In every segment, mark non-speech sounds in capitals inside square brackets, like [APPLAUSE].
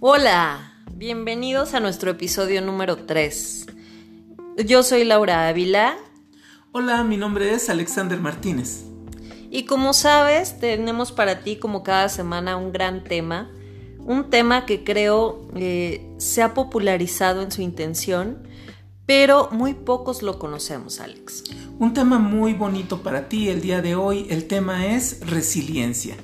Hola, bienvenidos a nuestro episodio número 3. Yo soy Laura Ávila. Hola, mi nombre es Alexander Martínez. Y como sabes, tenemos para ti como cada semana un gran tema, un tema que creo eh, se ha popularizado en su intención, pero muy pocos lo conocemos, Alex. Un tema muy bonito para ti el día de hoy, el tema es resiliencia.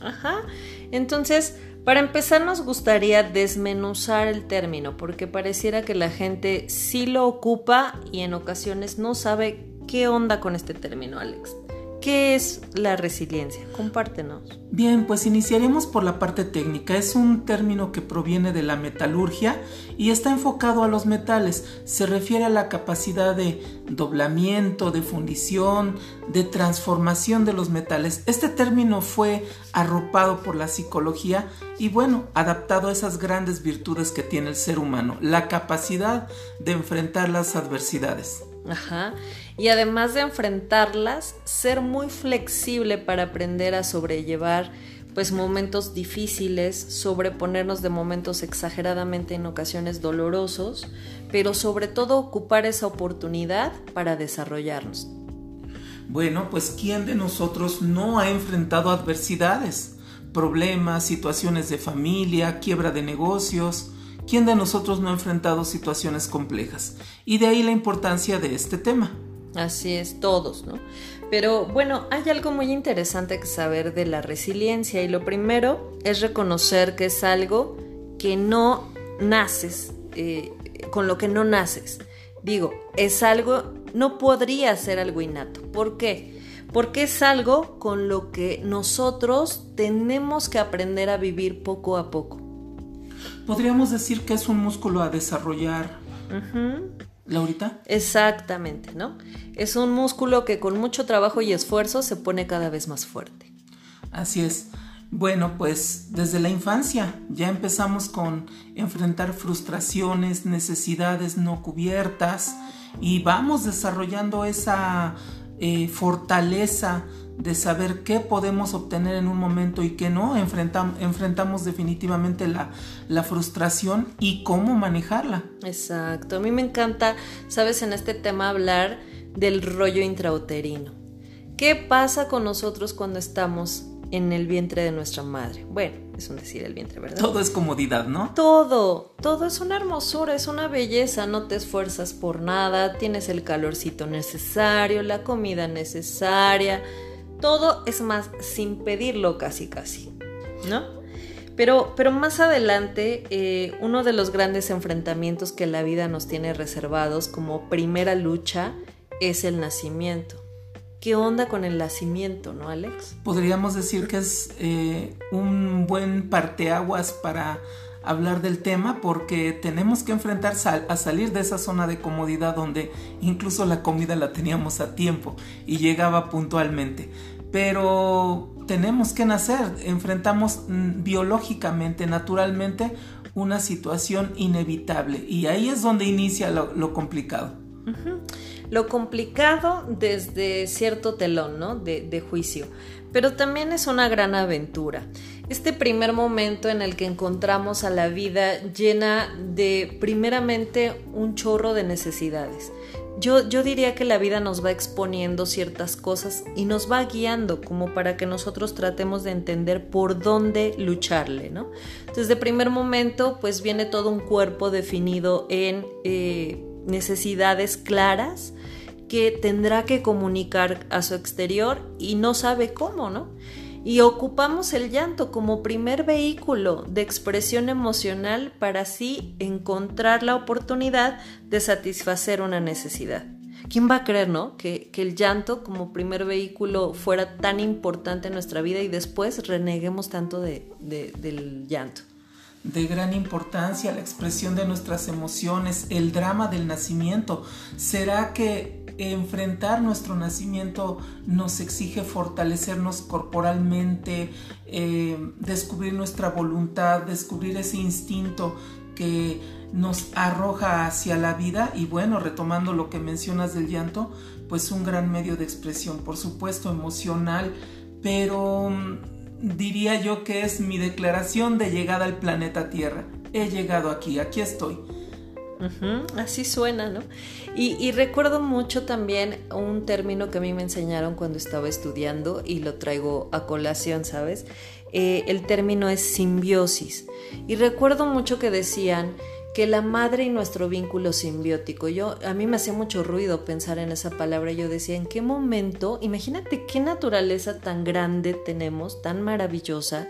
Ajá, entonces para empezar nos gustaría desmenuzar el término porque pareciera que la gente sí lo ocupa y en ocasiones no sabe qué onda con este término, Alex. ¿Qué es la resiliencia? Compártenos. Bien, pues iniciaremos por la parte técnica. Es un término que proviene de la metalurgia y está enfocado a los metales. Se refiere a la capacidad de doblamiento, de fundición, de transformación de los metales. Este término fue arropado por la psicología y bueno, adaptado a esas grandes virtudes que tiene el ser humano, la capacidad de enfrentar las adversidades. Ajá. Y además de enfrentarlas, ser muy flexible para aprender a sobrellevar pues momentos difíciles, sobreponernos de momentos exageradamente en ocasiones dolorosos, pero sobre todo ocupar esa oportunidad para desarrollarnos. Bueno, pues ¿quién de nosotros no ha enfrentado adversidades? Problemas, situaciones de familia, quiebra de negocios, ¿Quién de nosotros no ha enfrentado situaciones complejas? Y de ahí la importancia de este tema. Así es, todos, ¿no? Pero bueno, hay algo muy interesante que saber de la resiliencia y lo primero es reconocer que es algo que no naces, eh, con lo que no naces. Digo, es algo, no podría ser algo innato. ¿Por qué? Porque es algo con lo que nosotros tenemos que aprender a vivir poco a poco podríamos decir que es un músculo a desarrollar. Laurita. Exactamente, ¿no? Es un músculo que con mucho trabajo y esfuerzo se pone cada vez más fuerte. Así es. Bueno, pues desde la infancia ya empezamos con enfrentar frustraciones, necesidades no cubiertas y vamos desarrollando esa eh, fortaleza de saber qué podemos obtener en un momento y qué no, enfrentamos definitivamente la, la, frustración y cómo manejarla. Exacto, a mí me encanta, sabes, en este tema hablar del rollo intrauterino. ¿Qué pasa con nosotros cuando estamos en el vientre de nuestra madre? Bueno, es un decir el vientre, ¿verdad? Todo es comodidad, ¿no? Todo, todo es una hermosura, es una belleza, no te esfuerzas por nada, tienes el calorcito necesario, la comida necesaria todo es más sin pedirlo casi casi, ¿no? Pero, pero más adelante, eh, uno de los grandes enfrentamientos que la vida nos tiene reservados como primera lucha es el nacimiento. ¿Qué onda con el nacimiento, no, Alex? Podríamos decir que es eh, un buen parteaguas para hablar del tema porque tenemos que enfrentar a salir de esa zona de comodidad donde incluso la comida la teníamos a tiempo y llegaba puntualmente. Pero tenemos que nacer, enfrentamos mm, biológicamente, naturalmente, una situación inevitable y ahí es donde inicia lo, complicado. Lo complicado desde cierto telón, ¿no? de juicio, pero también es una gran aventura este primer momento en el que encontramos a la vida llena de primeramente un chorro de necesidades. Yo, yo, diría que la vida nos va exponiendo ciertas cosas y nos va guiando como para que nosotros tratemos de entender por dónde lucharle, ¿no? Entonces de primer momento pues viene todo un cuerpo definido en eh, necesidades claras que tendrá que comunicar a su exterior y no sabe cómo, ¿no? y ocupamos el llanto como primer vehículo de expresión emocional para así encontrar la oportunidad de satisfacer una necesidad. ¿Quién va a creer, no? Que, el llanto como primer vehículo fuera tan importante en nuestra vida y después reneguemos tanto del llanto de gran importancia la expresión de nuestras emociones, el drama del nacimiento. ¿Será que enfrentar nuestro nacimiento nos exige fortalecernos corporalmente, eh, descubrir nuestra voluntad, descubrir ese instinto que nos arroja hacia la vida? Y bueno, retomando lo que mencionas del llanto, pues un gran medio de expresión, por supuesto emocional, pero diría yo que es mi declaración de llegada al planeta Tierra. he llegado aquí, aquí estoy. Así suena, ¿no? Y, recuerdo mucho también un término que a mí me enseñaron cuando estaba estudiando y lo traigo a colación, ¿sabes? Eh, el término es simbiosis. Y recuerdo mucho que decían que la madre y nuestro vínculo simbiótico. Yo a mí me hacía mucho ruido pensar en esa palabra. Yo decía, ¿en qué momento? Imagínate qué naturaleza tan grande tenemos, tan maravillosa,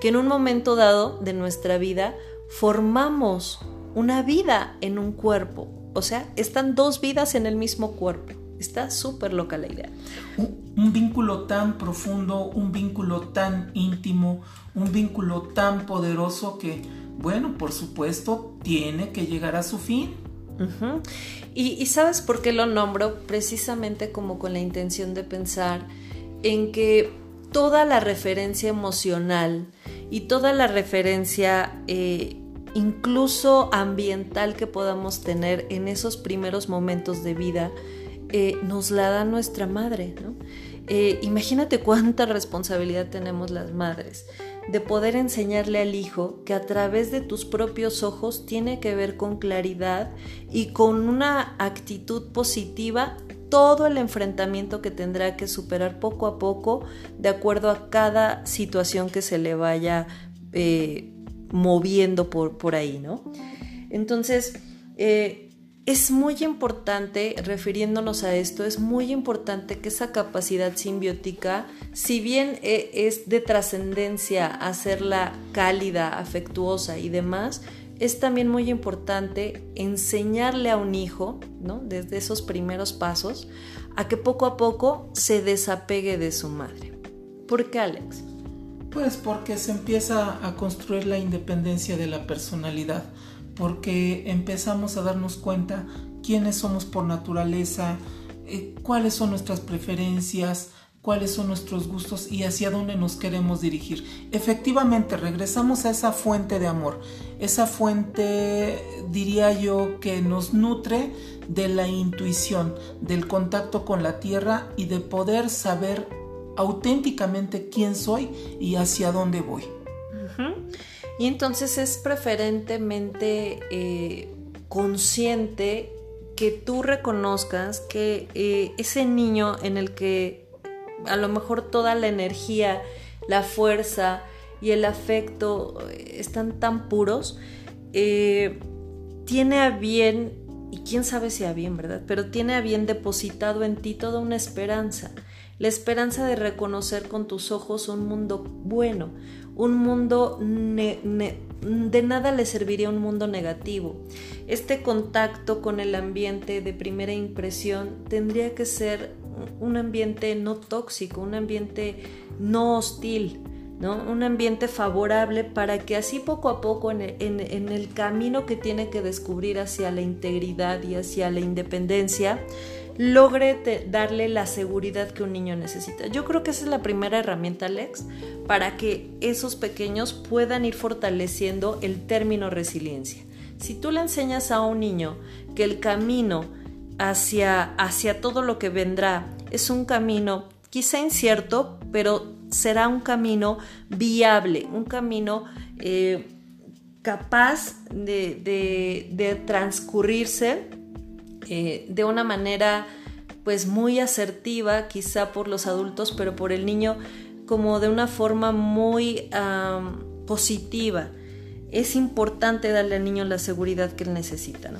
que en un momento dado de nuestra vida formamos una vida en un cuerpo. O sea, están dos vidas en el mismo cuerpo. Está súper loca la idea. un, vínculo tan profundo, un vínculo tan íntimo, un vínculo tan poderoso que bueno, por supuesto, tiene que llegar a su fin. y, sabes por qué lo nombro? Precisamente como con la intención de pensar en que toda la referencia emocional y toda la referencia eh, incluso ambiental que podamos tener en esos primeros momentos de vida, eh, nos la da nuestra madre. Eh, imagínate cuánta responsabilidad tenemos las madres de poder enseñarle al hijo que a través de tus propios ojos tiene que ver con claridad y con una actitud positiva todo el enfrentamiento que tendrá que superar poco a poco de acuerdo a cada situación que se le vaya eh, moviendo por, por, ahí, ¿no? Entonces, eh, es muy importante, refiriéndonos a esto, es muy importante que esa capacidad simbiótica, si bien eh, es de trascendencia hacerla cálida, afectuosa y demás, es también muy importante enseñarle a un hijo, ¿no? desde esos primeros pasos, a que poco a poco se desapegue de su madre. ¿Por qué, Alex? Pues porque se empieza a construir la independencia de la personalidad porque empezamos a darnos cuenta quiénes somos por naturaleza, eh, cuáles son nuestras preferencias, cuáles son nuestros gustos y hacia dónde nos queremos dirigir. Efectivamente, regresamos a esa fuente de amor, esa fuente, diría yo, que nos nutre de la intuición, del contacto con la tierra y de poder saber auténticamente quién soy y hacia dónde voy. Y entonces es preferentemente eh, consciente que tú reconozcas que eh, ese niño en el que a lo mejor toda la energía, la fuerza y el afecto eh, están tan puros, tiene a bien, y quién sabe si a bien, ¿verdad? Pero tiene a bien depositado en ti toda una esperanza, la esperanza de reconocer con tus ojos un mundo bueno, un mundo de nada le serviría un mundo negativo. Este contacto con el ambiente de primera impresión tendría que ser un ambiente no tóxico, un ambiente no hostil, ¿no? un ambiente favorable para que así poco a poco en el camino que tiene que descubrir hacia la integridad y hacia la independencia, logre darle la seguridad que un niño necesita. Yo creo que esa es la primera herramienta, Alex, para que esos pequeños puedan ir fortaleciendo el término resiliencia. Si tú le enseñas a un niño que el camino hacia, hacia todo lo que vendrá es un camino quizá incierto, pero será un camino viable, un camino eh, capaz de transcurrirse eh, de una manera pues muy asertiva quizá por los adultos, pero por el niño como de una forma muy positiva. Es importante darle al niño la seguridad que él necesita, ¿no?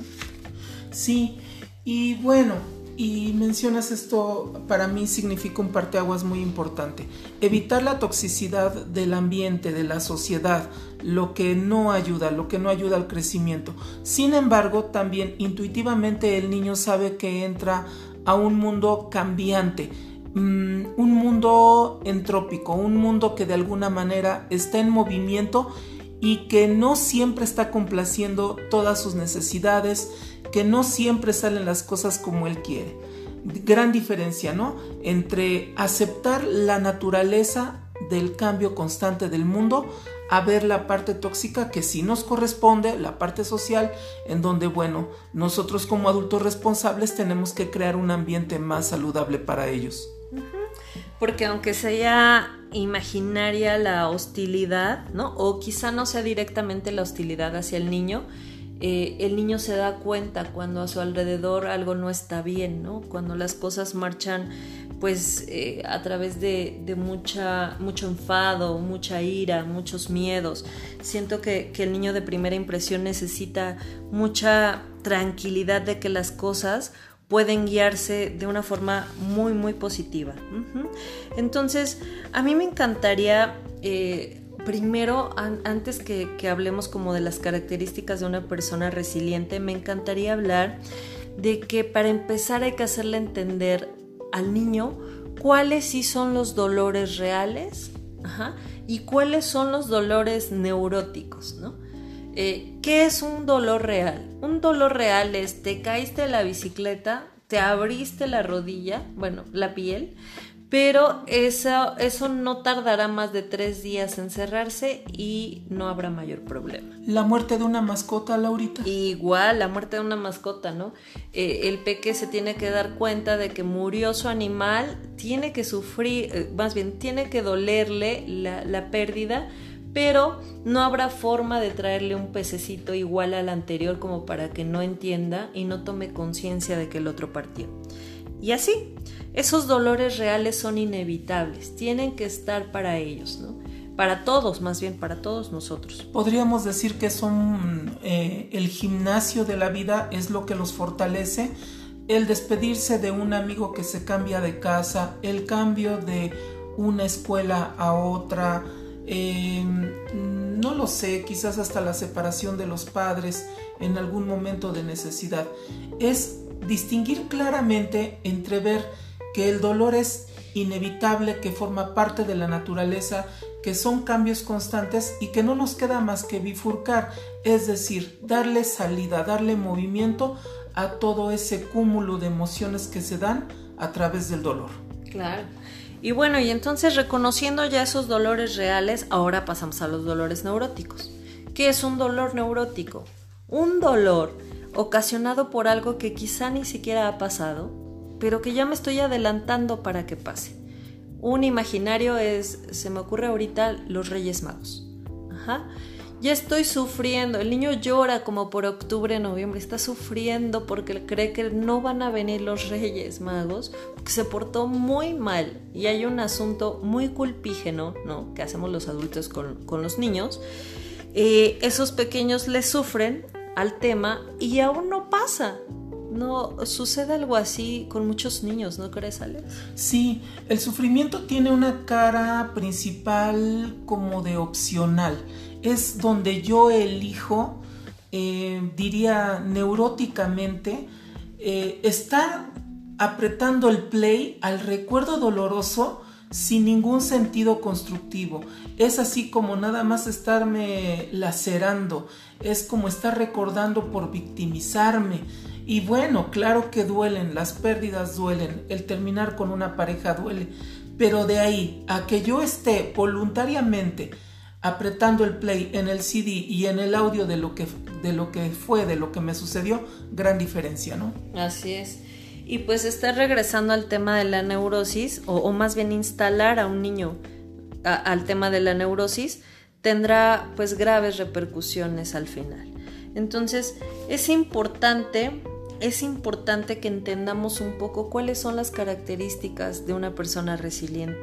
Sí, y bueno, y mencionas esto, para mí significa un parteaguas muy importante. Evitar la toxicidad del ambiente, de la sociedad, lo que no ayuda, lo que no ayuda al crecimiento. Sin embargo, también intuitivamente el niño sabe que entra a un mundo cambiante, mm, un mundo entrópico, un mundo que de alguna manera está en movimiento y que no siempre está complaciendo todas sus necesidades, que no siempre salen las cosas como él quiere. Gran diferencia, ¿no? Entre aceptar la naturaleza del cambio constante del mundo a ver la parte tóxica que sí nos corresponde, la parte social, en donde, bueno, nosotros como adultos responsables tenemos que crear un ambiente más saludable para ellos. Porque aunque sea imaginaria la hostilidad, ¿no? O quizá no sea directamente la hostilidad hacia el niño, eh, el niño se da cuenta cuando a su alrededor algo no está bien, ¿no? Cuando las cosas marchan pues eh, a través de, mucha, mucho enfado, mucha ira, muchos miedos. Siento que, el niño de primera impresión necesita mucha tranquilidad de que las cosas pueden guiarse de una forma muy, muy positiva. Entonces, a mí me encantaría, eh, primero, antes que, que hablemos como de las características de una persona resiliente, me encantaría hablar de que para empezar hay que hacerle entender al niño cuáles sí son los dolores reales y cuáles son los dolores neuróticos, ¿no? Eh, ¿Qué es un dolor real? Un dolor real es te caíste de la bicicleta, te abriste la rodilla, bueno, la piel, pero eso, eso no tardará más de tres días en cerrarse y no habrá mayor problema. La muerte de una mascota, Laurita. Igual, la muerte de una mascota, ¿no? Eh, el peque se tiene que dar cuenta de que murió su animal, tiene que sufrir, eh, más bien, tiene que dolerle la, la pérdida, pero no habrá forma de traerle un pececito igual al anterior como para que no entienda y no tome conciencia de que el otro partió. Y así, esos dolores reales son inevitables, tienen que estar para ellos, ¿no? Para todos, más bien para todos nosotros. Podríamos decir que son eh, el gimnasio de la vida, es lo que los fortalece. El despedirse de un amigo que se cambia de casa, el cambio de una escuela a otra, em, no lo sé, quizás hasta la separación de los padres en algún momento de necesidad. Es distinguir claramente entre ver que el dolor es inevitable, que forma parte de la naturaleza, que son cambios constantes y que no nos queda más que bifurcar, es decir, darle salida, darle movimiento a todo ese cúmulo de emociones que se dan a través del dolor. Claro. Y bueno, y entonces reconociendo ya esos dolores reales, ahora pasamos a los dolores neuróticos. ¿Qué es un dolor neurótico? Un dolor ocasionado por algo que quizá ni siquiera ha pasado, pero que ya me estoy adelantando para que pase. Un imaginario es, se me ocurre ahorita, los Reyes Magos. Ajá. Ya estoy sufriendo, el niño llora como por octubre, noviembre, está sufriendo porque cree que no van a venir los Reyes Magos, porque se portó muy mal y hay un asunto muy culpígeno, ¿no? Que hacemos los adultos con, los niños. Eh, esos pequeños le sufren al tema y aún no pasa. No, sucede algo así con muchos niños, ¿no crees, Alex? Sí, el sufrimiento tiene una cara principal como de opcional. Es donde yo elijo, eh, diría neuróticamente, eh, estar apretando el play al recuerdo doloroso sin ningún sentido constructivo. Es así como nada más estarme lacerando, es como estar recordando por victimizarme. Y bueno, claro que duelen, las pérdidas duelen, el terminar con una pareja duele, pero de ahí a que yo esté voluntariamente apretando el play en el CD y en el audio de lo que, de lo que fue, de lo que me sucedió, gran diferencia, ¿no? Así es. Y pues está regresando al tema de la neurosis, o, más bien instalar a un niño al tema de la neurosis, tendrá pues graves repercusiones al final. Entonces es importante, es importante que entendamos un poco cuáles son las características de una persona resiliente.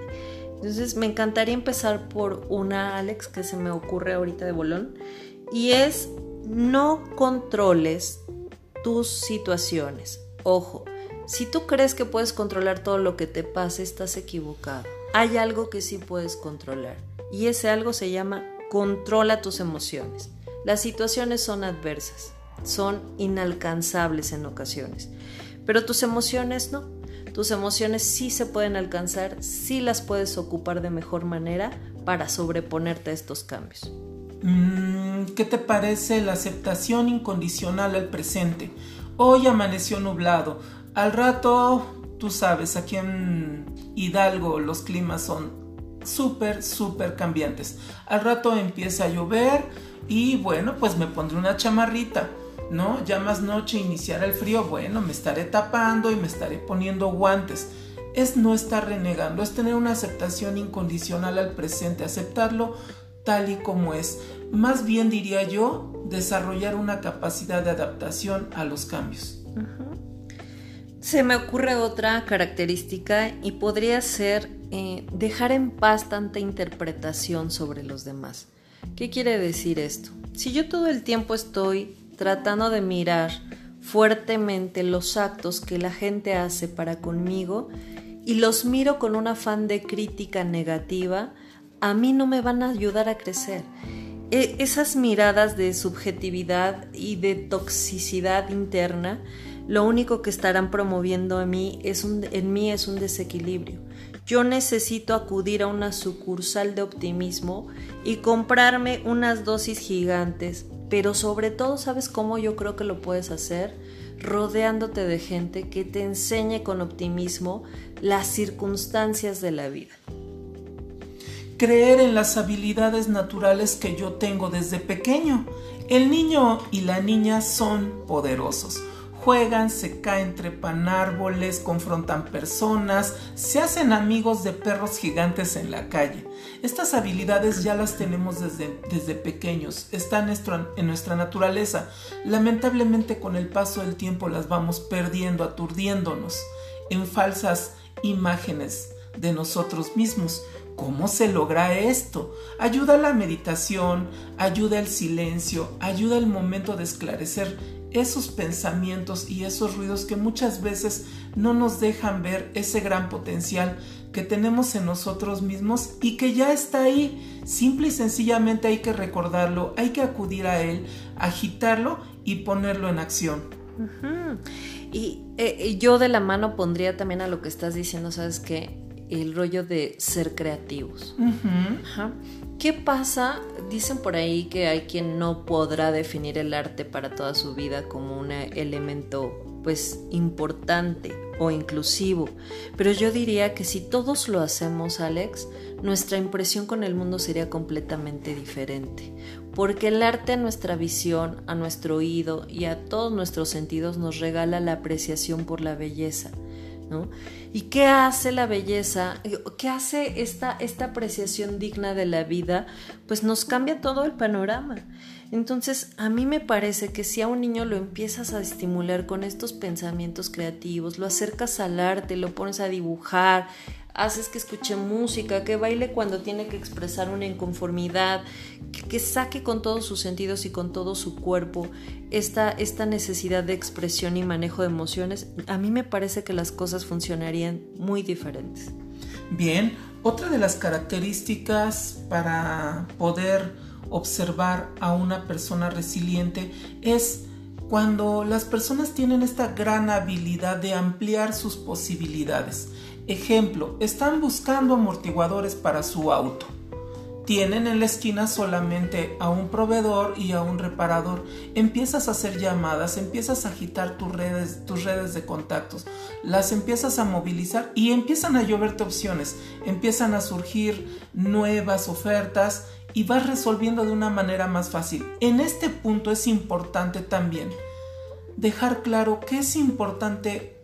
Entonces me encantaría empezar por una, Alex, que se me ocurre ahorita de bolón, y es no controles tus situaciones. Ojo, si tú crees que puedes controlar todo lo que te pase, estás equivocado. Hay algo que sí puedes controlar y ese algo se llama controla tus emociones. Las situaciones son adversas, son inalcanzables en ocasiones, pero tus emociones no. Tus emociones sí se pueden alcanzar, sí las puedes ocupar de mejor manera para sobreponerte a estos cambios. Mm, ¿Qué te parece la aceptación incondicional al presente? Hoy amaneció nublado, al rato, tú sabes, aquí en Hidalgo los climas son súper, súper cambiantes. Al rato empieza a llover y bueno, pues me pondré una chamarrita. ¿No? Ya más noche iniciará el frío, bueno, me estaré tapando y me estaré poniendo guantes. es no estar renegando, es tener una aceptación incondicional al presente, aceptarlo tal y como es. Más bien diría yo, desarrollar una capacidad de adaptación a los cambios. Se me ocurre otra característica y podría ser eh, dejar en paz tanta interpretación sobre los demás. ¿Qué quiere decir esto? Si yo todo el tiempo estoy tratando de mirar fuertemente los actos que la gente hace para conmigo y los miro con un afán de crítica negativa, a mí no me van a ayudar a crecer. E, esas miradas de subjetividad y de toxicidad interna, lo único que estarán promoviendo en mí es un, en mí es un desequilibrio. Yo necesito acudir a una sucursal de optimismo y comprarme unas dosis gigantes, pero sobre todo, ¿sabes cómo yo creo que lo puedes hacer? Rodeándote de gente que te enseñe con optimismo las circunstancias de la vida creer en las habilidades naturales que yo tengo desde pequeño. El niño y la niña son poderosos. Juegan, se caen, trepan árboles, confrontan personas, se hacen amigos de perros gigantes en la calle. Estas habilidades ya las tenemos desde, desde pequeños, están en nuestra naturaleza. Lamentablemente con el paso del tiempo las vamos perdiendo, aturdiéndonos en falsas imágenes de nosotros mismos. ¿Cómo se logra esto? Ayuda la meditación, ayuda el silencio, ayuda el momento de esclarecer esos pensamientos y esos ruidos que muchas veces no nos dejan ver ese gran potencial que tenemos en nosotros mismos y que ya está ahí. Simple y sencillamente hay que recordarlo, hay que acudir a él, agitarlo y ponerlo en acción. Y eh, yo de la mano pondría también a lo que estás diciendo, ¿sabes qué? el rollo de ser creativos. ¿Qué pasa? Dicen por ahí que hay quien no podrá definir el arte para toda su vida como un elemento pues importante o inclusivo, pero yo diría que si todos lo hacemos, Alex, nuestra impresión con el mundo sería completamente diferente, porque el arte a nuestra visión, a nuestro oído y a todos nuestros sentidos nos regala la apreciación por la belleza ¿Y qué hace la belleza? ¿Qué hace esta, esta apreciación digna de la vida? Pues nos cambia todo el panorama. Entonces, a mí me parece que si a un niño lo empiezas a estimular con estos pensamientos creativos, lo acercas al arte, lo pones a dibujar, haces que escuche música, que baile cuando tiene que expresar una inconformidad, que, saque con todos sus sentidos y con todo su cuerpo esta, esta necesidad de expresión y manejo de emociones, a mí me parece que las cosas funcionarían muy diferentes. Bien, otra de las características para poder observar a una persona resiliente es cuando las personas tienen esta gran habilidad de ampliar sus posibilidades. Ejemplo, están buscando amortiguadores para su auto. Tienen en la esquina solamente a un proveedor y a un reparador. Empiezas a hacer llamadas, empiezas a agitar tus redes, tus redes de contactos, las empiezas a movilizar y empiezan a lloverte opciones, empiezan a surgir nuevas ofertas y vas resolviendo de una manera más fácil. En este punto es importante también dejar claro que es importante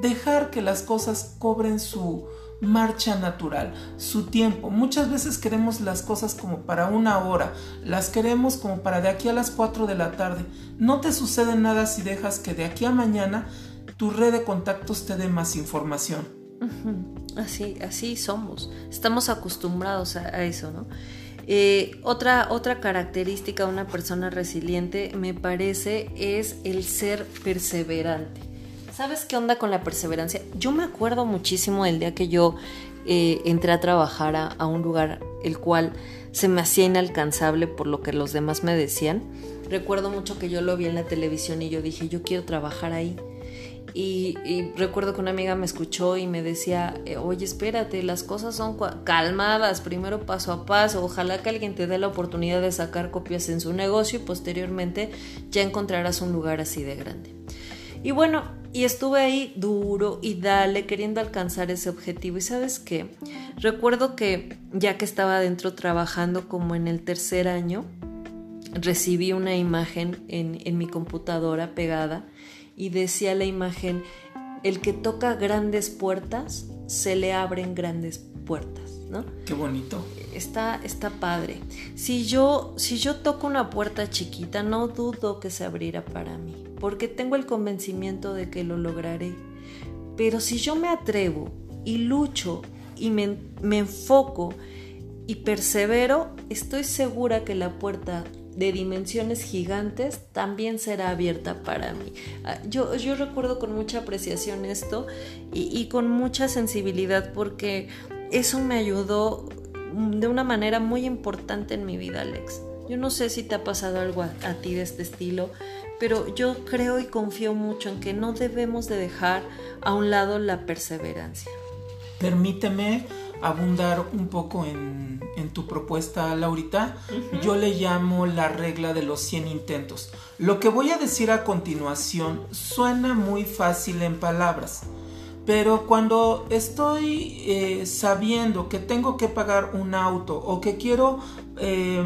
dejar que las cosas cobren su marcha natural, su tiempo. Muchas veces queremos las cosas como para una hora, las queremos como para de aquí a las 4 de la tarde. No te sucede nada si dejas que de aquí a mañana tu red de contactos te dé más información. Así, así somos. Estamos acostumbrados a, eso, ¿no? Eh, otra, otra característica de una persona resiliente, me parece, es el ser perseverante. ¿Sabes qué onda con la perseverancia? Yo me acuerdo muchísimo del día que yo eh, entré a trabajar a, un lugar el cual se me hacía inalcanzable por lo que los demás me decían. Recuerdo mucho que yo lo vi en la televisión y yo dije, yo quiero trabajar ahí. Y, recuerdo que una amiga me escuchó y me decía, eh, oye, espérate, las cosas son calmadas, primero paso a paso, ojalá que alguien te dé la oportunidad de sacar copias en su negocio y posteriormente ya encontrarás un lugar así de grande. Y bueno, y estuve ahí duro y dale, queriendo alcanzar ese objetivo. Y sabes qué, recuerdo que ya que estaba adentro trabajando como en el tercer año, recibí una imagen en, en mi computadora pegada y decía la imagen, el que toca grandes puertas, se le abren grandes puertas, ¿no? Qué bonito. Está, está padre. Si yo, si yo toco una puerta chiquita, no dudo que se abrirá para mí, porque tengo el convencimiento de que lo lograré. Pero si yo me atrevo y lucho y me, me enfoco y persevero, estoy segura que la puerta de dimensiones gigantes también será abierta para mí. Ah, yo, yo recuerdo con mucha apreciación esto y, y, con mucha sensibilidad porque eso me ayudó de una manera muy importante en mi vida, Alex. Yo no sé si te ha pasado algo a, a ti de este estilo, pero yo creo y confío mucho en que no debemos de dejar a un lado la perseverancia. Permíteme abundar un poco en, en tu propuesta, Laurita. Yo le llamo la regla de los 100 intentos. Lo que voy a decir a continuación suena muy fácil en palabras, pero cuando estoy eh, sabiendo que tengo que pagar un auto o que quiero eh,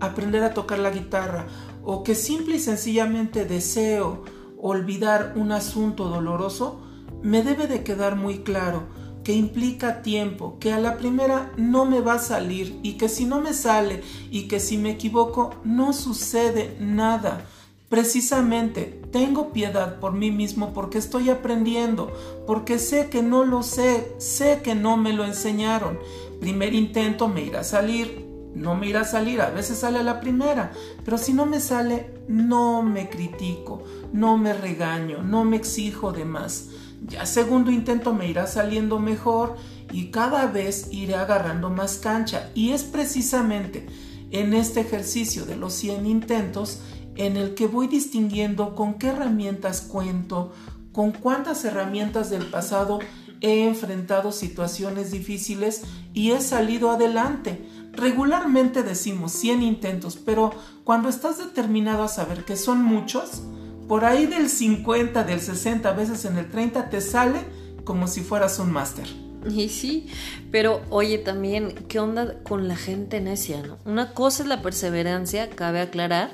aprender a tocar la guitarra o que simple y sencillamente deseo olvidar un asunto doloroso, me debe de quedar muy claro que implica tiempo, que a la primera no me va a salir y que si no me sale y que si me equivoco no sucede nada. Precisamente tengo piedad por mí mismo porque estoy aprendiendo, porque sé que no lo sé, sé que no me lo enseñaron. Primer intento me irá a salir, no me irá a salir, a veces sale a la primera, pero si no me sale, no me critico, no me regaño, no me exijo de más. Ya segundo intento me irá saliendo mejor y cada vez iré agarrando más cancha. Y es precisamente en este ejercicio de los 100 intentos en el que voy distinguiendo con qué herramientas cuento, con cuántas herramientas del pasado he enfrentado situaciones difíciles y he salido adelante. Regularmente decimos 100 intentos, pero cuando estás determinado a saber que son muchos, por ahí del 50, del 60, a veces en el 30 te sale como si fueras un máster. Y sí, pero oye también, ¿qué onda con la gente necia? No? Una cosa es la perseverancia, cabe aclarar,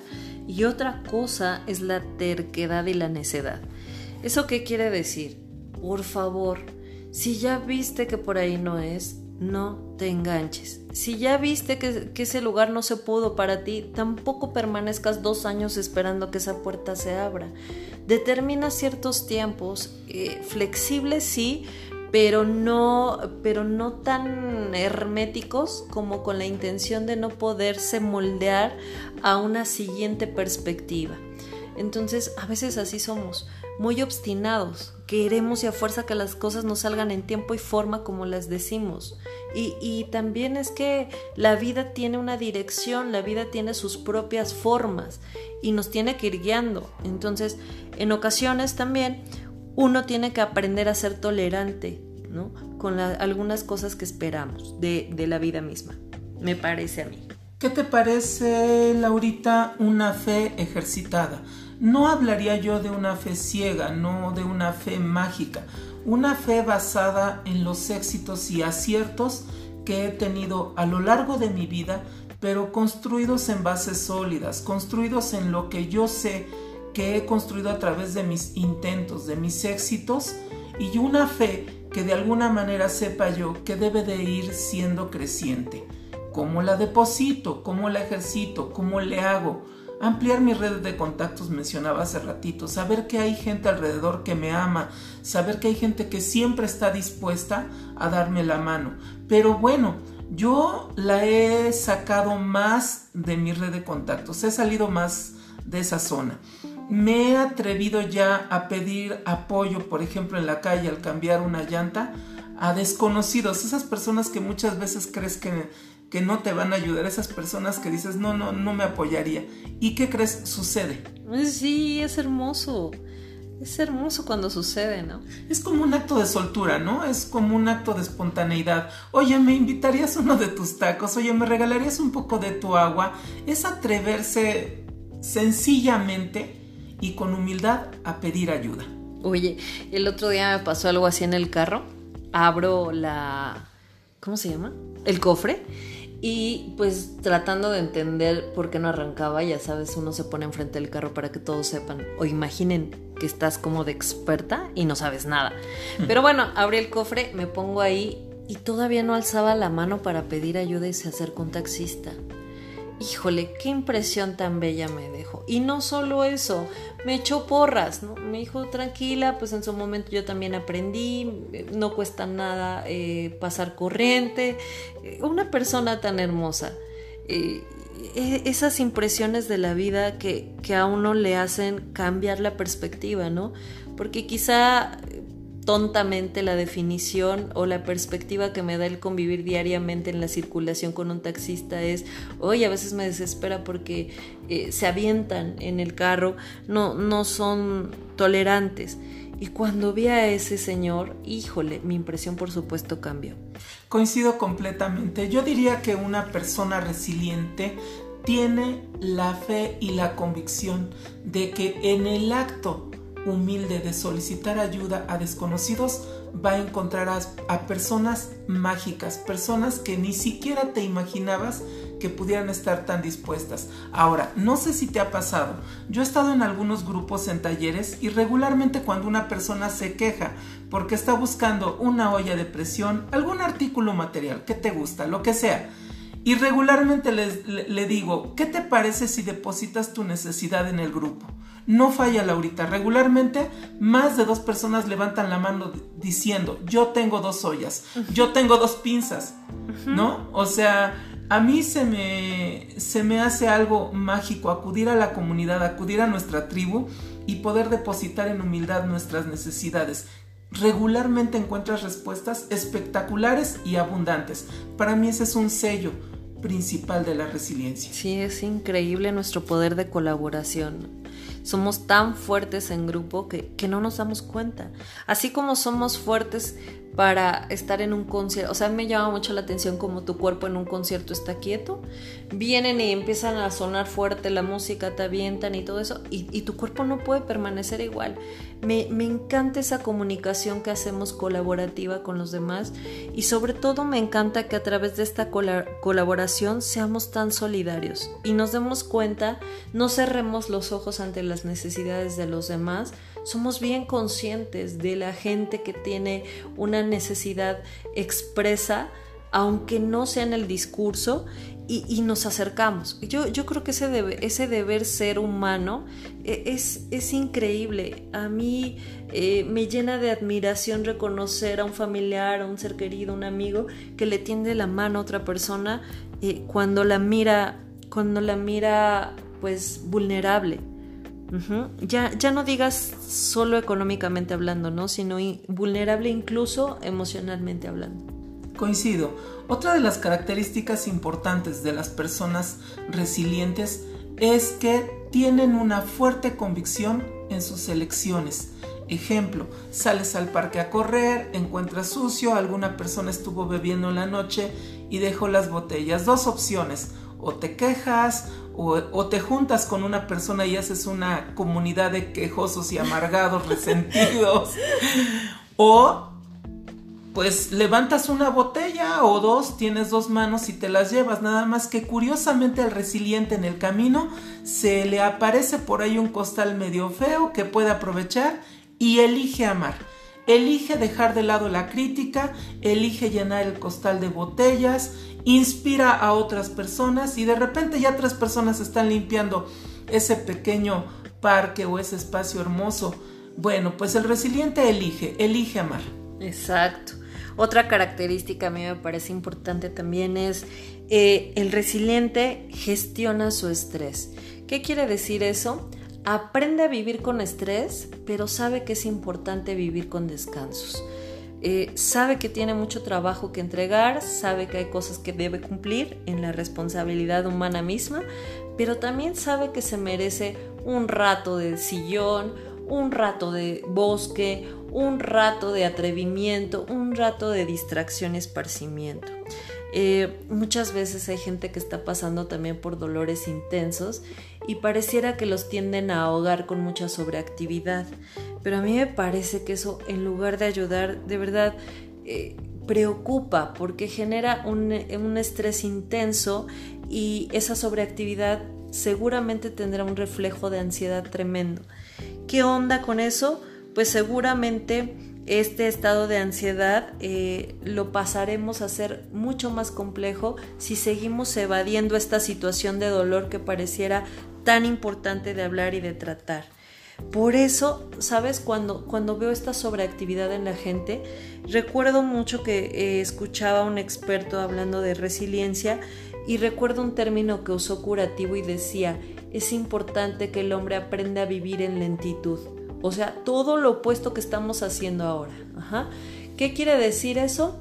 y otra cosa es la terquedad y la necedad. ¿Eso qué quiere decir? Por favor, si ya viste que por ahí no es, no te enganches. Si ya viste que, ese lugar no se pudo para ti, tampoco permanezcas dos años esperando que esa puerta se abra. Determina ciertos tiempos, eh, flexibles sí, pero no, pero no tan herméticos como con la intención de no poderse moldear a una siguiente perspectiva. Entonces, a veces así somos, muy obstinados, queremos y a fuerza que las cosas nos salgan en tiempo y forma como las decimos. Y, y, también es que la vida tiene una dirección, la vida tiene sus propias formas y nos tiene que ir guiando. Entonces, en ocasiones también uno tiene que aprender a ser tolerante, ¿no? Con algunas cosas que esperamos de, de la vida misma, me parece a mí. ¿Qué te parece, Laurita, una fe ejercitada? No hablaría yo de una fe ciega, no de una fe mágica, una fe basada en los éxitos y aciertos que he tenido a lo largo de mi vida, pero construidos en bases sólidas, construidos en lo que yo sé que he construido a través de mis intentos, de mis éxitos, y una fe que de alguna manera sepa yo que debe de ir siendo creciente cómo la deposito, cómo la ejercito, cómo le hago. Ampliar mi red de contactos mencionaba hace ratito, saber que hay gente alrededor que me ama, saber que hay gente que siempre está dispuesta a darme la mano. Pero bueno, yo la he sacado más de mi red de contactos, he salido más de esa zona. Me he atrevido ya a pedir apoyo, por ejemplo, en la calle al cambiar una llanta a desconocidos, esas personas que muchas veces crees que que no te van a ayudar, esas personas que dices, no, no, no me apoyaría. ¿Y qué crees sucede? Sí, es hermoso. Es hermoso cuando sucede, ¿no? Es como un acto de soltura, ¿no? Es como un acto de espontaneidad. Oye, ¿me invitarías uno de tus tacos? Oye, ¿me regalarías un poco de tu agua? Es atreverse sencillamente y con humildad a pedir ayuda. Oye, el otro día me pasó algo así en el carro. Abro la... ¿Cómo se llama? El cofre y pues tratando de entender por qué no arrancaba, ya sabes, uno se pone enfrente del carro para que todos sepan o imaginen que estás como de experta y no sabes nada. Pero bueno, abrí el cofre, me pongo ahí y todavía no alzaba la mano para pedir ayuda y se acercó un taxista. Híjole, qué impresión tan bella me dejó. Y no solo eso, me echó porras, ¿no? Me dijo, tranquila, pues en su momento yo también aprendí, no cuesta nada eh, pasar corriente. Eh, una persona tan hermosa. Eh, e, esas impresiones de la vida que, que a uno le hacen cambiar la perspectiva, ¿no? Porque quizá tontamente la definición o la perspectiva que me da el convivir diariamente en la circulación con un taxista es, hoy a veces me desespera porque eh, se avientan en el carro, no, no son tolerantes. Y cuando vi a ese señor, híjole, mi impresión por supuesto cambió. Coincido completamente. Yo diría que una persona resiliente tiene la fe y la convicción de que en el acto humilde de solicitar ayuda a desconocidos, va a encontrar a, personas mágicas, personas que ni siquiera te imaginabas que pudieran estar tan dispuestas. Ahora, no sé si te ha pasado, yo he estado en algunos grupos en talleres y regularmente cuando una persona se queja porque está buscando una olla de presión, algún artículo material que te gusta, lo que sea, y regularmente le digo, ¿qué te parece si depositas tu necesidad en el grupo? No falla Laurita, regularmente más de dos personas levantan la mano diciendo, yo tengo dos ollas, yo tengo dos pinzas, ¿no? O sea, a mí se me, se me hace algo mágico acudir a la comunidad, acudir a nuestra tribu y poder depositar en humildad nuestras necesidades. Regularmente encuentras respuestas espectaculares y abundantes. Para mí ese es un sello principal de la resiliencia. Sí, es increíble nuestro poder de colaboración. Somos tan fuertes en grupo que, que no nos damos cuenta. Así como somos fuertes para estar en un concierto. O sea, me llama mucho la atención como tu cuerpo en un concierto está quieto. Vienen y empiezan a sonar fuerte la música, te avientan y todo eso, y, tu cuerpo no puede permanecer igual. Me, encanta esa comunicación que hacemos colaborativa con los demás y sobre todo me encanta que a través de esta colaboración seamos tan solidarios y nos demos cuenta, no cerremos los ojos ante las necesidades de los demás, somos bien conscientes de la gente que tiene una necesidad expresa, aunque no sea en el discurso, y, nos acercamos. Yo, yo creo que ese, deber ser humano e, es, es increíble. A mí eh, me llena de admiración reconocer a un familiar, a un ser querido, un amigo que le tiende la mano a otra persona eh, cuando la mira, cuando la mira pues vulnerable ya, ya no digas solo económicamente hablando, ¿no? Sino vulnerable incluso emocionalmente hablando. Coincido. Otra de las características importantes de las personas resilientes es que tienen una fuerte convicción en sus elecciones. Ejemplo, sales al parque a correr, encuentras sucio, alguna persona estuvo bebiendo en la noche y dejó las botellas. Dos opciones, o te quejas o, te juntas con una persona y haces una comunidad de quejosos y amargados, resentidos, [LAUGHS] o pues levantas una botella o dos, tienes dos manos y te las llevas, nada más que curiosamente al resiliente en el camino se le aparece por ahí un costal medio feo que puede aprovechar y elige amar. Elige dejar de lado la crítica, elige llenar el costal de botellas, inspira a otras personas y de repente ya tres personas están limpiando ese pequeño parque o ese espacio hermoso. Bueno, pues el resiliente elige, elige amar. Exacto. Otra característica a mí me parece importante también es eh, el resiliente gestiona su estrés. ¿Qué quiere decir eso? Aprende a vivir con estrés, pero sabe que es importante vivir con descansos. Eh, sabe que tiene mucho trabajo que entregar, sabe que hay cosas que debe cumplir en la responsabilidad humana misma, pero también sabe que se merece un rato de sillón, un rato de bosque, un rato de atrevimiento, un rato de distracción esparcimiento. Eh, muchas veces hay gente que está pasando también por dolores intensos y pareciera que los tienden a ahogar con mucha sobreactividad. Pero a mí me parece que eso, en lugar de ayudar, de verdad, eh, preocupa porque genera un, un estrés intenso y esa sobreactividad seguramente tendrá un reflejo de ansiedad tremendo. ¿Qué onda con eso? Pues seguramente este estado de ansiedad eh, lo pasaremos a ser mucho más complejo si seguimos evadiendo esta situación de dolor que pareciera tan importante de hablar y de tratar. Por eso, ¿sabes? Cuando, cuando veo esta sobreactividad en la gente, recuerdo mucho que eh, escuchaba a un experto hablando de resiliencia y recuerdo un término que usó curativo y decía, es importante que el hombre aprenda a vivir en lentitud. O sea, todo lo opuesto que estamos haciendo ahora. ¿Qué quiere decir eso?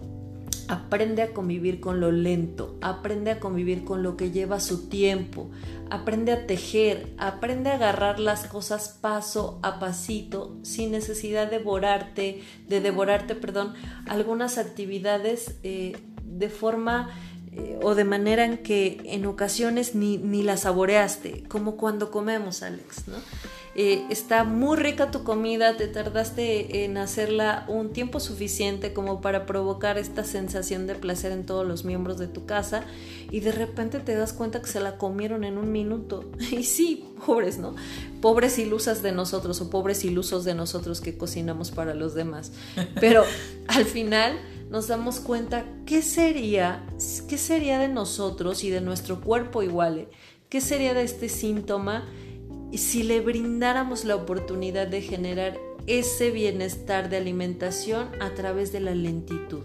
Aprende a convivir con lo lento, aprende a convivir con lo que lleva su tiempo, aprende a tejer, aprende a agarrar las cosas paso a pasito sin necesidad de devorarte, de devorarte, perdón, algunas actividades eh, de forma eh, o de manera en que en ocasiones ni, ni la saboreaste, como cuando comemos, Alex, ¿no? Eh, está muy rica tu comida, te tardaste en hacerla un tiempo suficiente como para provocar esta sensación de placer en todos los miembros de tu casa y de repente te das cuenta que se la comieron en un minuto. [LAUGHS] Y sí, pobres, ¿no? Pobres ilusas de nosotros o pobres ilusos de nosotros que cocinamos para los demás. Pero [LAUGHS] al final nos damos cuenta qué sería, qué sería de nosotros y de nuestro cuerpo igual, ¿eh? qué sería de este síntoma si le brindáramos la oportunidad de generar ese bienestar de alimentación a través de la lentitud.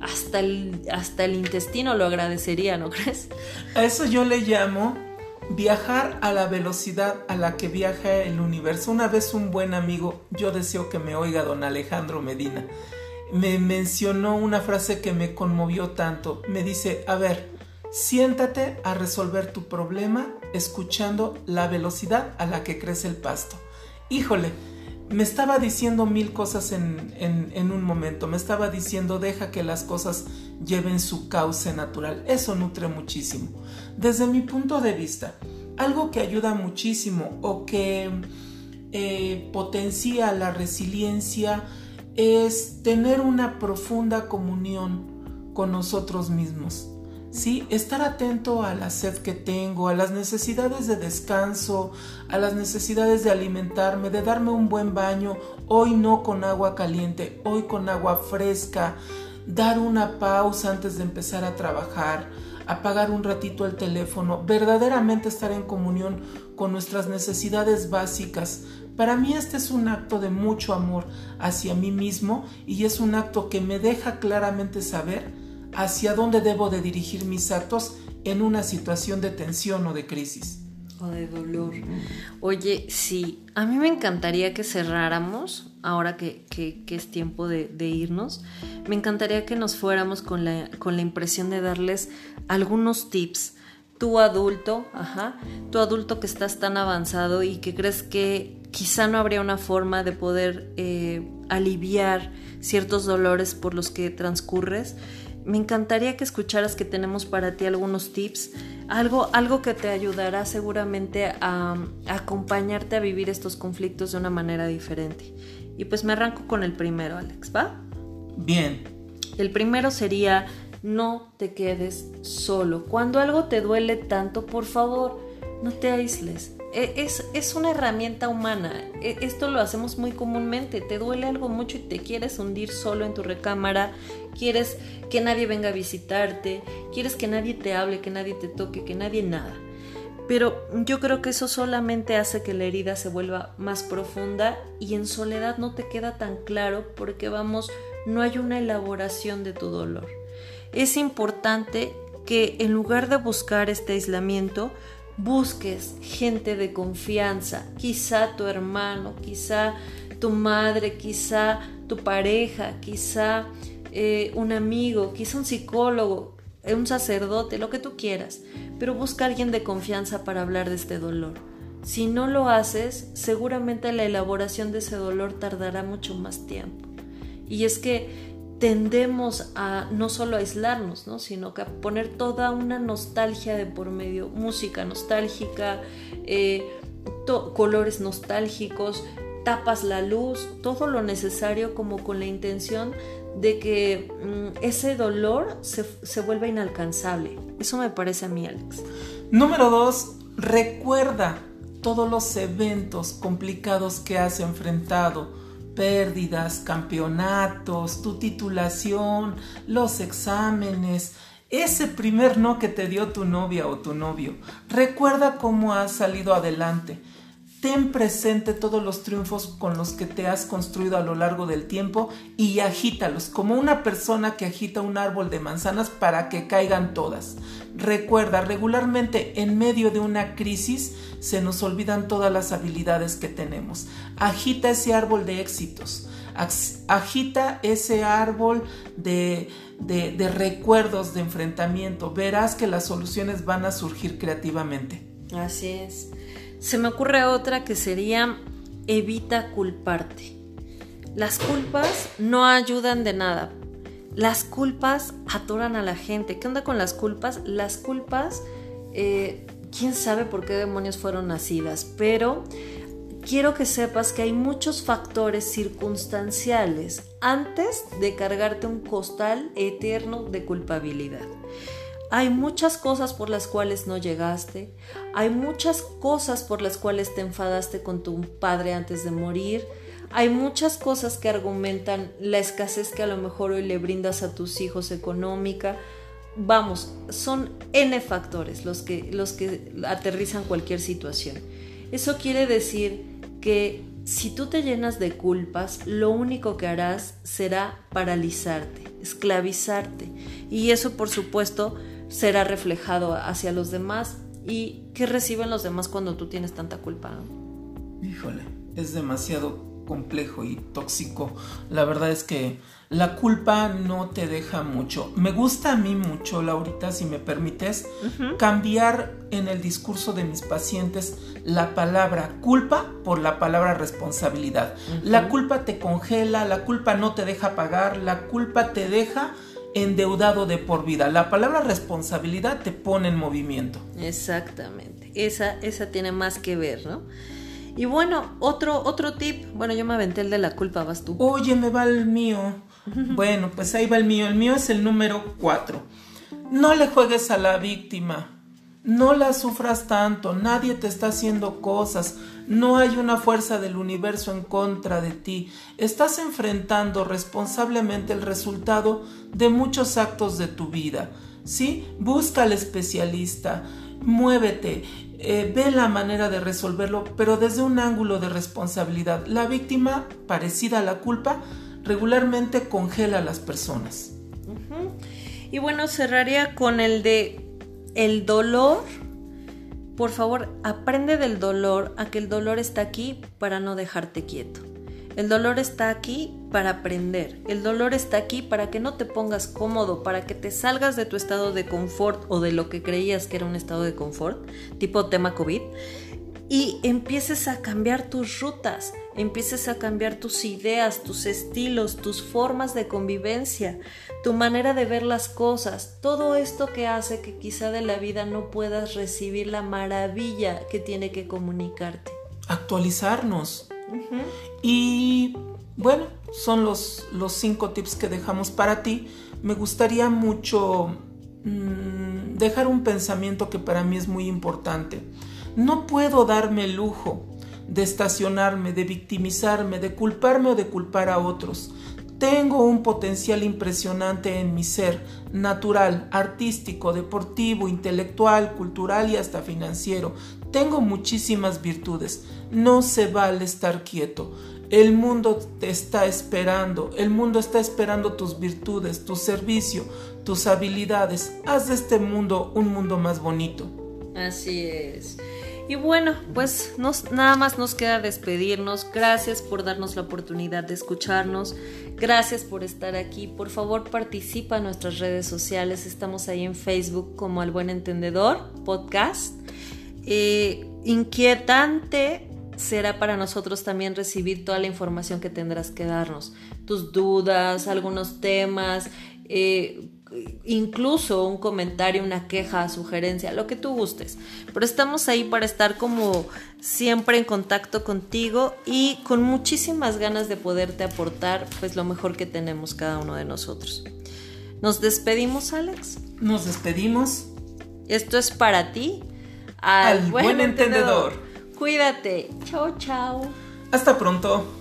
Hasta el, hasta el intestino lo agradecería, ¿no crees? A eso yo le llamo viajar a la velocidad a la que viaja el universo. Una vez un buen amigo, yo deseo que me oiga don Alejandro Medina, me mencionó una frase que me conmovió tanto. Me dice, a ver, siéntate a resolver tu problema escuchando la velocidad a la que crece el pasto. Híjole, me estaba diciendo mil cosas en, un momento, me estaba diciendo deja que las cosas lleven su cauce natural, eso nutre muchísimo. Desde mi punto de vista, algo que ayuda muchísimo o que eh, potencia la resiliencia es tener una profunda comunión con nosotros mismos. ¿Sí? Estar atento a la sed que tengo, a las necesidades de descanso, a las necesidades de alimentarme, de darme un buen baño, hoy no con agua caliente, hoy con agua fresca, dar una pausa antes de empezar a trabajar, apagar un ratito el teléfono, verdaderamente estar en comunión con nuestras necesidades básicas. Para mí este es un acto de mucho amor hacia mí mismo y es un acto que me deja claramente saber hacia dónde debo de dirigir mis actos en una situación de tensión o de crisis. O de dolor. Oye, sí, a mí me encantaría que cerráramos, ahora que, es tiempo de, irnos, me encantaría que nos fuéramos con la, con la impresión de darles algunos tips. Tú adulto, ajá, tú adulto que estás tan avanzado y que crees que quizá no habría una forma de poder eh, aliviar ciertos dolores por los que transcurres, me encantaría que escucharas que tenemos para ti algunos tips, algo, algo que te ayudará seguramente a, acompañarte a vivir estos conflictos de una manera diferente. Y pues me arranco con el primero, Alex, ¿va? Bien. El primero sería no te quedes solo. Cuando algo te duele tanto, por favor, no te aísles. E, es, es, una herramienta humana. E, esto lo hacemos muy comúnmente. Te duele algo mucho y te quieres hundir solo en tu recámara. Quieres que nadie venga a visitarte. Quieres que nadie te hable, que nadie te toque, que nadie nada. Pero yo creo que eso solamente hace que la herida se vuelva más profunda y en soledad no te queda tan claro porque vamos, no hay una elaboración de tu dolor. Es importante que en lugar de buscar este aislamiento, busques gente de confianza, quizá tu hermano, quizá tu madre, quizá tu pareja, quizá eh, un amigo, quizá un psicólogo, eh, un sacerdote, lo que tú quieras, pero busca alguien de confianza para hablar de este dolor. Si no lo haces, seguramente la elaboración de ese dolor tardará mucho más tiempo. Y es que tendemos a no solo aislarnos, ¿no? sino que a poner toda una nostalgia de por medio, música nostálgica, eh, colores nostálgicos, tapas la luz, todo lo necesario como con la intención de que mm, ese dolor se, se vuelva inalcanzable. Eso me parece a mí, Alex. Número dos, recuerda todos los eventos complicados que has enfrentado, pérdidas, campeonatos, tu titulación, los exámenes, ese primer no que te dio tu novia o tu novio. Recuerda cómo has salido adelante. Ten presente todos los triunfos con los que te has construido a lo largo del tiempo y agítalos como una persona que agita un árbol de manzanas para que caigan todas. Recuerda, regularmente en medio de una crisis se nos olvidan todas las habilidades que tenemos. Agita ese árbol de éxitos. Agita ese árbol de, de, recuerdos de enfrentamiento. Verás que las soluciones van a surgir creativamente. Así es. Se me ocurre otra que sería evita culparte. Las culpas no ayudan de nada. Las culpas atoran a la gente. ¿Qué onda con las culpas? Las culpas, eh, quién sabe por qué demonios fueron nacidas, pero quiero que sepas que hay muchos factores circunstanciales antes de cargarte un costal eterno de culpabilidad. Hay muchas cosas por las cuales no llegaste, hay muchas cosas por las cuales te enfadaste con tu padre antes de morir, hay muchas cosas que argumentan la escasez que a lo mejor hoy le brindas a tus hijos económica. Vamos, son N factores los que, los que aterrizan cualquier situación. Eso quiere decir que si tú te llenas de culpas, lo único que harás será paralizarte, esclavizarte. Y eso, por supuesto, será reflejado hacia los demás y qué reciben los demás cuando tú tienes tanta culpa. Híjole, es demasiado complejo y tóxico. La verdad es que la culpa no te deja mucho. Me gusta a mí mucho, Laurita, si me permites, cambiar en el discurso de mis pacientes la palabra culpa por la palabra responsabilidad. La culpa te congela, la culpa no te deja pagar, la culpa te deja endeudado de por vida. La palabra responsabilidad te pone en movimiento. Exactamente. Esa, esa tiene más que ver, ¿no? Y bueno, otro, otro tip. Bueno, yo me aventé el de la culpa, vas tú. Oye, me va el mío. [LAUGHS] bueno, pues ahí va el mío. El mío es el número 4. No le juegues a la víctima. No la sufras tanto. Nadie te está haciendo cosas. No hay una fuerza del universo en contra de ti. Estás enfrentando responsablemente el resultado de muchos actos de tu vida. ¿Sí? Busca al especialista, muévete, eh, ve la manera de resolverlo, pero desde un ángulo de responsabilidad. La víctima, parecida a la culpa, regularmente congela a las personas. Y bueno, cerraría con el de el dolor por favor, aprende del dolor a que el dolor está aquí para no dejarte quieto. El dolor está aquí para aprender. El dolor está aquí para que no te pongas cómodo, para que te salgas de tu estado de confort o de lo que creías que era un estado de confort, tipo tema COVID, y empieces a cambiar tus rutas, empieces a cambiar tus ideas, tus estilos, tus formas de convivencia, tu manera de ver las cosas, todo esto que hace que quizá de la vida no puedas recibir la maravilla que tiene que comunicarte. Actualizarnos. Y bueno, son los, los cinco tips que dejamos para ti. Me gustaría mucho mm, dejar un pensamiento que para mí es muy importante. No puedo darme el lujo de estacionarme, de victimizarme, de culparme o de culpar a otros. Tengo un potencial impresionante en mi ser, natural, artístico, deportivo, intelectual, cultural y hasta financiero. Tengo muchísimas virtudes. No se vale estar quieto. El mundo te está esperando. El mundo está esperando tus virtudes, tu servicio, tus habilidades. Haz de este mundo un mundo más bonito. Así es. Y bueno, pues nada más nos queda despedirnos. Gracias por darnos la oportunidad de escucharnos. Gracias por estar aquí. Por favor, participa en nuestras redes sociales. Estamos ahí en Facebook como Al Buen Entendedor Podcast. Eh, inquietante será para nosotros también recibir toda la información que tendrás que darnos. Tus dudas, algunos temas. Eh, incluso un comentario, una queja, sugerencia, lo que tú gustes. Pero estamos ahí para estar como siempre en contacto contigo y con muchísimas ganas de poderte aportar pues lo mejor que tenemos cada uno de nosotros. Nos despedimos, Alex. Nos despedimos. Esto es para ti. Al, buen, entendedor. Cuídate. Chao, chao. Hasta pronto.